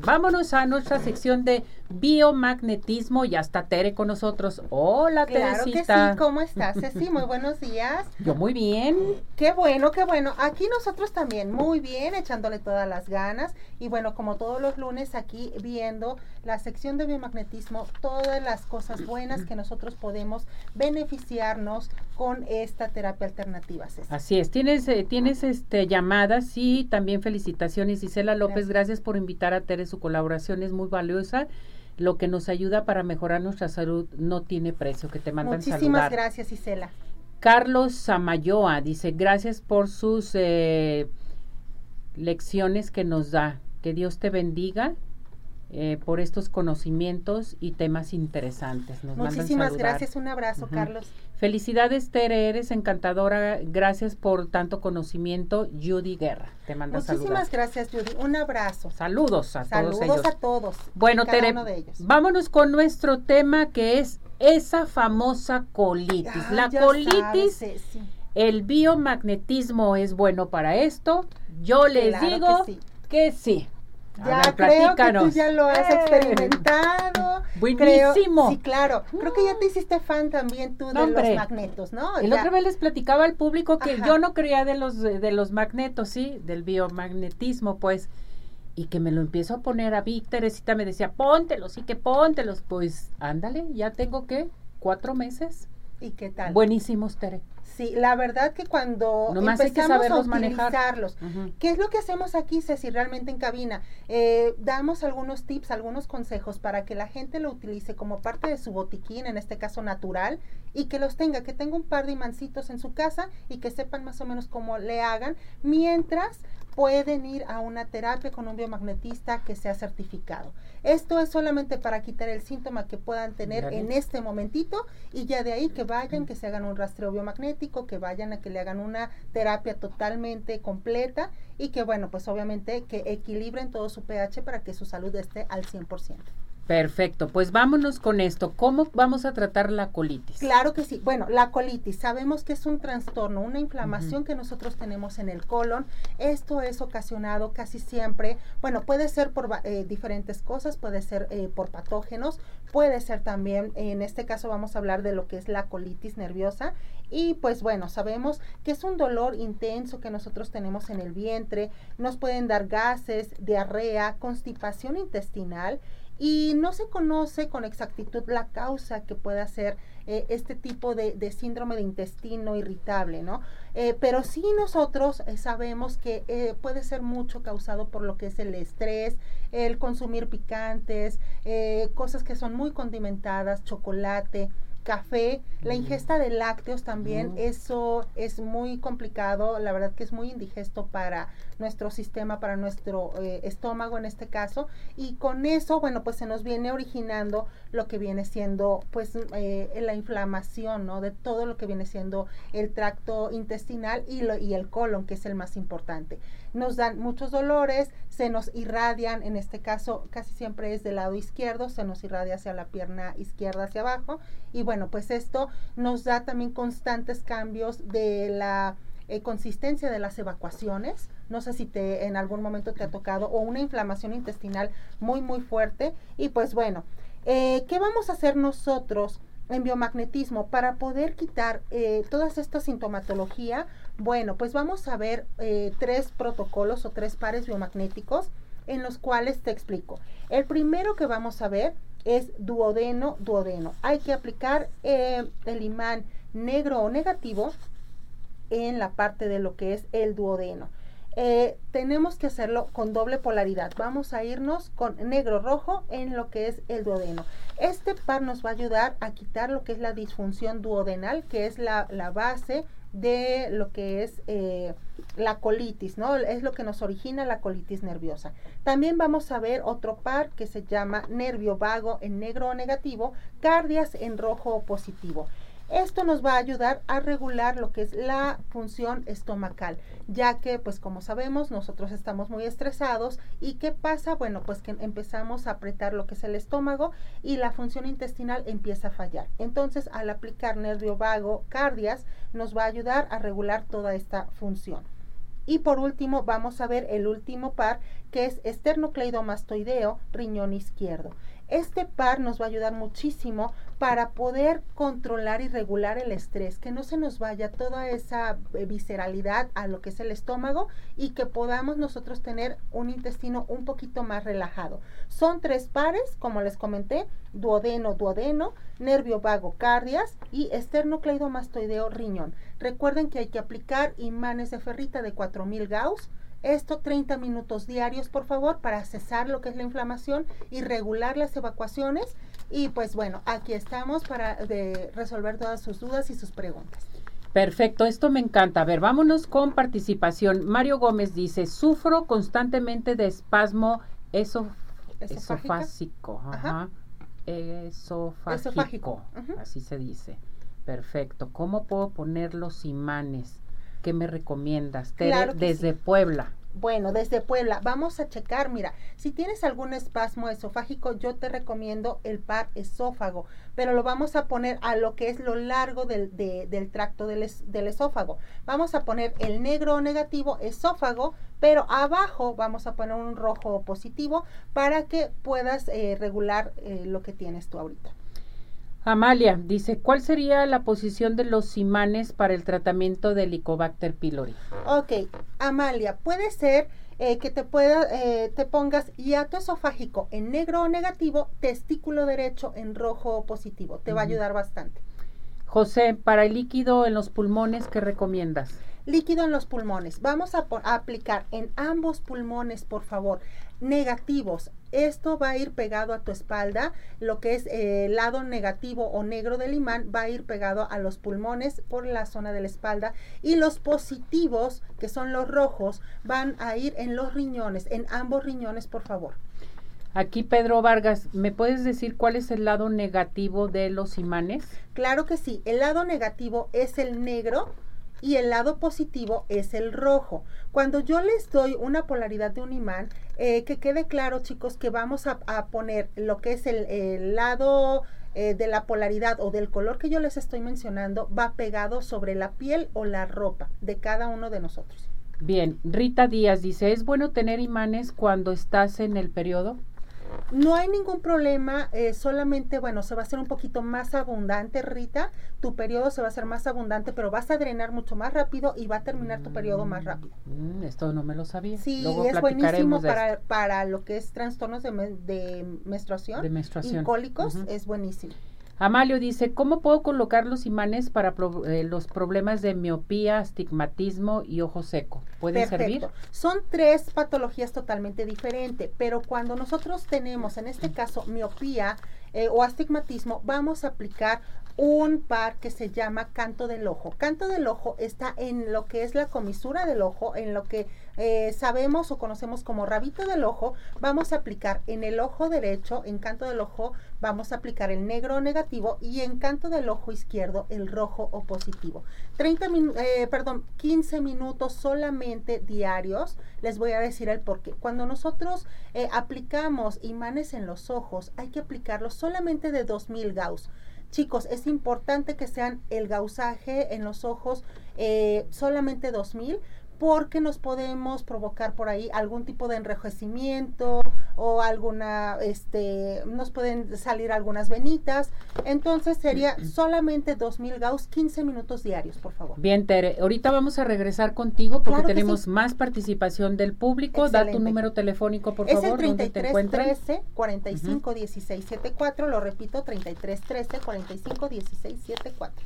Vámonos a nuestra sección de biomagnetismo y hasta Tere con nosotros. Hola, claro Teresita. que sí, ¿cómo estás, Ceci? Muy buenos días. Yo muy bien. Qué bueno, qué bueno. Aquí nosotros también muy bien, echándole todas las ganas. Y bueno, como todos los lunes aquí viendo la sección de biomagnetismo, todas las cosas buenas que nosotros podemos beneficiarnos con esta terapia alternativa, Ceci. Así es, tienes, eh, tienes este llamadas y también felicitaciones. Isela López, gracias, gracias por invitar a Tere, su colaboración es muy valiosa lo que nos ayuda para mejorar nuestra salud no tiene precio, que te mandan Muchísimas saludar. gracias, Isela. Carlos Samayoa dice, gracias por sus eh, lecciones que nos da. Que Dios te bendiga eh, por estos conocimientos y temas interesantes. Nos Muchísimas gracias, un abrazo, uh -huh. Carlos. Felicidades, Tere, eres encantadora. Gracias por tanto conocimiento. Judy Guerra, te manda Muchísimas saludar. gracias, Judy. Un abrazo. Saludos a Saludos todos ellos. a todos. Bueno, Tere, vámonos con nuestro tema que es esa famosa colitis. Ah, La colitis, sabes, sí. el biomagnetismo es bueno para esto. Yo les Claro que digo sí. que sí. Ya ver, creo que tú ya lo has ¡Eh! experimentado. Buenísimo. Creo- sí, claro. Creo que ya te hiciste fan también tú de No, hombre. los magnetos, ¿no? El Ya- otra vez les platicaba al público que Ajá. yo no creía de los de los magnetos, sí, del biomagnetismo, pues, y que me lo empiezo a poner a Vic, Teresita me decía, póntelos, sí que póntelos, pues, ándale, ya tengo que cuatro meses. ¿Y qué tal? Buenísimos, Tere. Sí, la verdad que cuando Nomás hay que empezamos a utilizarlos, Ujú. ¿Qué es lo que hacemos aquí, Ceci, realmente en cabina? Eh, damos algunos tips, algunos consejos para que la gente lo utilice como parte de su botiquín, en este caso natural, y que los tenga, que tenga un par de imancitos en su casa y que sepan más o menos cómo le hagan, mientras pueden ir a una terapia con un biomagnetista que sea certificado. Esto es solamente para quitar el síntoma que puedan tener Dale. en este momentito y ya de ahí que vayan, que se hagan un rastreo biomagnético, que vayan a que le hagan una terapia totalmente completa y que bueno, pues obviamente que equilibren todo su pH para que su salud esté al 100%. Perfecto, pues vámonos con esto. ¿Cómo vamos a tratar la colitis? Claro que sí. Bueno, la colitis, sabemos que es un trastorno, una inflamación que nosotros tenemos en el colon. Esto es ocasionado casi siempre, bueno, puede ser por eh, diferentes cosas, puede ser eh, por patógenos, puede ser también, en este caso vamos a hablar de lo que es la colitis nerviosa. Y pues bueno, sabemos que es un dolor intenso que nosotros tenemos en el vientre, nos pueden dar gases, diarrea, constipación intestinal y no se conoce con exactitud la causa que puede hacer eh, este tipo de, síndrome de intestino irritable, ¿no? Eh, pero sí nosotros eh, sabemos que eh, puede ser mucho causado por lo que es el estrés, el consumir picantes, eh, cosas que son muy condimentadas, chocolate, café, la Mm. ingesta de lácteos también, Mm. eso es muy complicado, la verdad que es muy indigesto para nuestro sistema, para nuestro eh, estómago en este caso, y con eso, bueno, pues se nos viene originando lo que viene siendo, pues, eh, la inflamación, ¿no? De todo lo que viene siendo el tracto intestinal y, lo, y el colon, que es el más importante. Nos dan muchos dolores, se nos irradian, en este caso casi siempre es del lado izquierdo, se nos irradia hacia la pierna izquierda hacia abajo, y bueno, pues esto nos da también constantes cambios de la eh, consistencia de las evacuaciones. No sé si te en algún momento te ha tocado o una inflamación intestinal muy muy fuerte. Y pues bueno, eh, ¿qué vamos a hacer nosotros en biomagnetismo para poder quitar eh, todas esta sintomatología? Bueno, pues vamos a ver eh, tres protocolos o tres pares biomagnéticos en los cuales te explico. El primero que vamos a ver es duodeno, duodeno. Hay que aplicar eh, el imán negro o negativo en la parte de lo que es el duodeno. Eh, tenemos que hacerlo con doble polaridad. Vamos a irnos con negro rojo en lo que es el duodeno. Este par nos va a ayudar a quitar lo que es la disfunción duodenal, que es la, la base de lo que es eh, la colitis, ¿no? Es lo que nos origina la colitis nerviosa. También vamos a ver otro par que se llama nervio vago en negro o negativo, cardias en rojo o positivo. Esto nos va a ayudar a regular lo que es la función estomacal, ya que pues como sabemos nosotros estamos muy estresados y qué pasa, bueno pues que empezamos a apretar lo que es el estómago y la función intestinal empieza a fallar. Entonces al aplicar nervio vago, cardias, nos va a ayudar a regular toda esta función. Y por último, vamos a ver el último par, que es esternocleidomastoideo, riñón izquierdo. Este par nos va a ayudar muchísimo para poder controlar y regular el estrés, que no se nos vaya toda esa eh, visceralidad a lo que es el estómago y que podamos nosotros tener un intestino un poquito más relajado. Son tres pares, como les comenté, duodeno, duodeno, nervio vago, cardias y esternocleidomastoideo, riñón. Recuerden que hay que aplicar imanes de ferrita de 4000 Gauss esto 30 minutos diarios, por favor, para cesar lo que es la inflamación y regular las evacuaciones. Y pues bueno, aquí estamos para resolver todas sus dudas y sus preguntas. Perfecto, esto me encanta. A ver, vámonos con participación. Mario Gómez dice, sufro constantemente de espasmo esofásico. Ajá. Esofágico. Así se dice. Perfecto. ¿Cómo puedo poner los imanes? ¿Qué me recomiendas? desde Puebla. Bueno, desde Puebla, vamos a checar, mira, si tienes algún espasmo esofágico, yo te recomiendo el par esófago, pero lo vamos a poner a lo que es lo largo del, del tracto del, del, esófago. Vamos a poner el negro negativo esófago, pero abajo vamos a poner un rojo positivo para que puedas eh, regular eh, lo que tienes tú ahorita. Amalia dice, ¿cuál sería la posición de los imanes para el tratamiento del Helicobacter pylori? Ok, Amalia, puede ser eh, que te pueda, eh, te pongas hiato esofágico en negro o negativo, testículo derecho en rojo o positivo. Te va a ayudar bastante. José, para el líquido en los pulmones, ¿qué recomiendas? Líquido en los pulmones. Vamos a, aplicar en ambos pulmones, por favor, negativos. Esto va a ir pegado a tu espalda. Lo que es eh, el lado negativo o negro del imán va a ir pegado a los pulmones por la zona de la espalda. Y los positivos, que son los rojos, van a ir en los riñones, en ambos riñones, por favor. Aquí Pedro Vargas, ¿me puedes decir cuál es el lado negativo de los imanes? Claro que sí, el lado negativo es el negro y el lado positivo es el rojo. Cuando yo les doy una polaridad de un imán, eh, que quede claro chicos que vamos a, poner lo que es el, lado eh, de la polaridad o del color que yo les estoy mencionando, va pegado sobre la piel o la ropa de cada uno de nosotros. Bien, Rita Díaz dice, ¿es bueno tener imanes cuando estás en el periodo? No hay ningún problema, eh, solamente, bueno, se va a hacer un poquito más abundante, Rita. Tu periodo se va a hacer más abundante, pero vas a drenar mucho más rápido y va a terminar tu periodo más rápido. Mm, esto no me lo sabía. Sí, es buenísimo para, para lo que es trastornos de, de menstruación. De menstruación. Y cólicos, es buenísimo. Amalio dice, ¿cómo puedo colocar los imanes para eh, los problemas de miopía, astigmatismo y ojo seco? ¿Pueden servir? Son tres patologías totalmente diferentes, pero cuando nosotros tenemos, en este caso, miopía eh, o astigmatismo, vamos a aplicar un par que se llama canto del ojo. Canto del ojo está en lo que es la comisura del ojo, en lo que eh, sabemos o conocemos como rabito del ojo. Vamos a aplicar en el ojo derecho, en canto del ojo, vamos a aplicar el negro negativo y en canto del ojo izquierdo el rojo o positivo. 30 eh, perdón, 15 minutos solamente diarios. Les voy a decir el por qué. Cuando nosotros eh, aplicamos imanes en los ojos, hay que aplicarlos solamente de 2000 Gauss. Chicos, es importante que sean el gausaje en los ojos eh, solamente 2000 porque nos podemos provocar por ahí algún tipo de enrojecimiento o alguna, este, nos pueden salir algunas venitas. Entonces sería solamente 2000 Gauss, 15 minutos diarios, por favor. Bien, Tere, ahorita vamos a regresar contigo porque tenemos más participación del público. Da tu número telefónico, por favor. Es el 33 13 45 16 74. Lo repito, 33 13 45 16 74.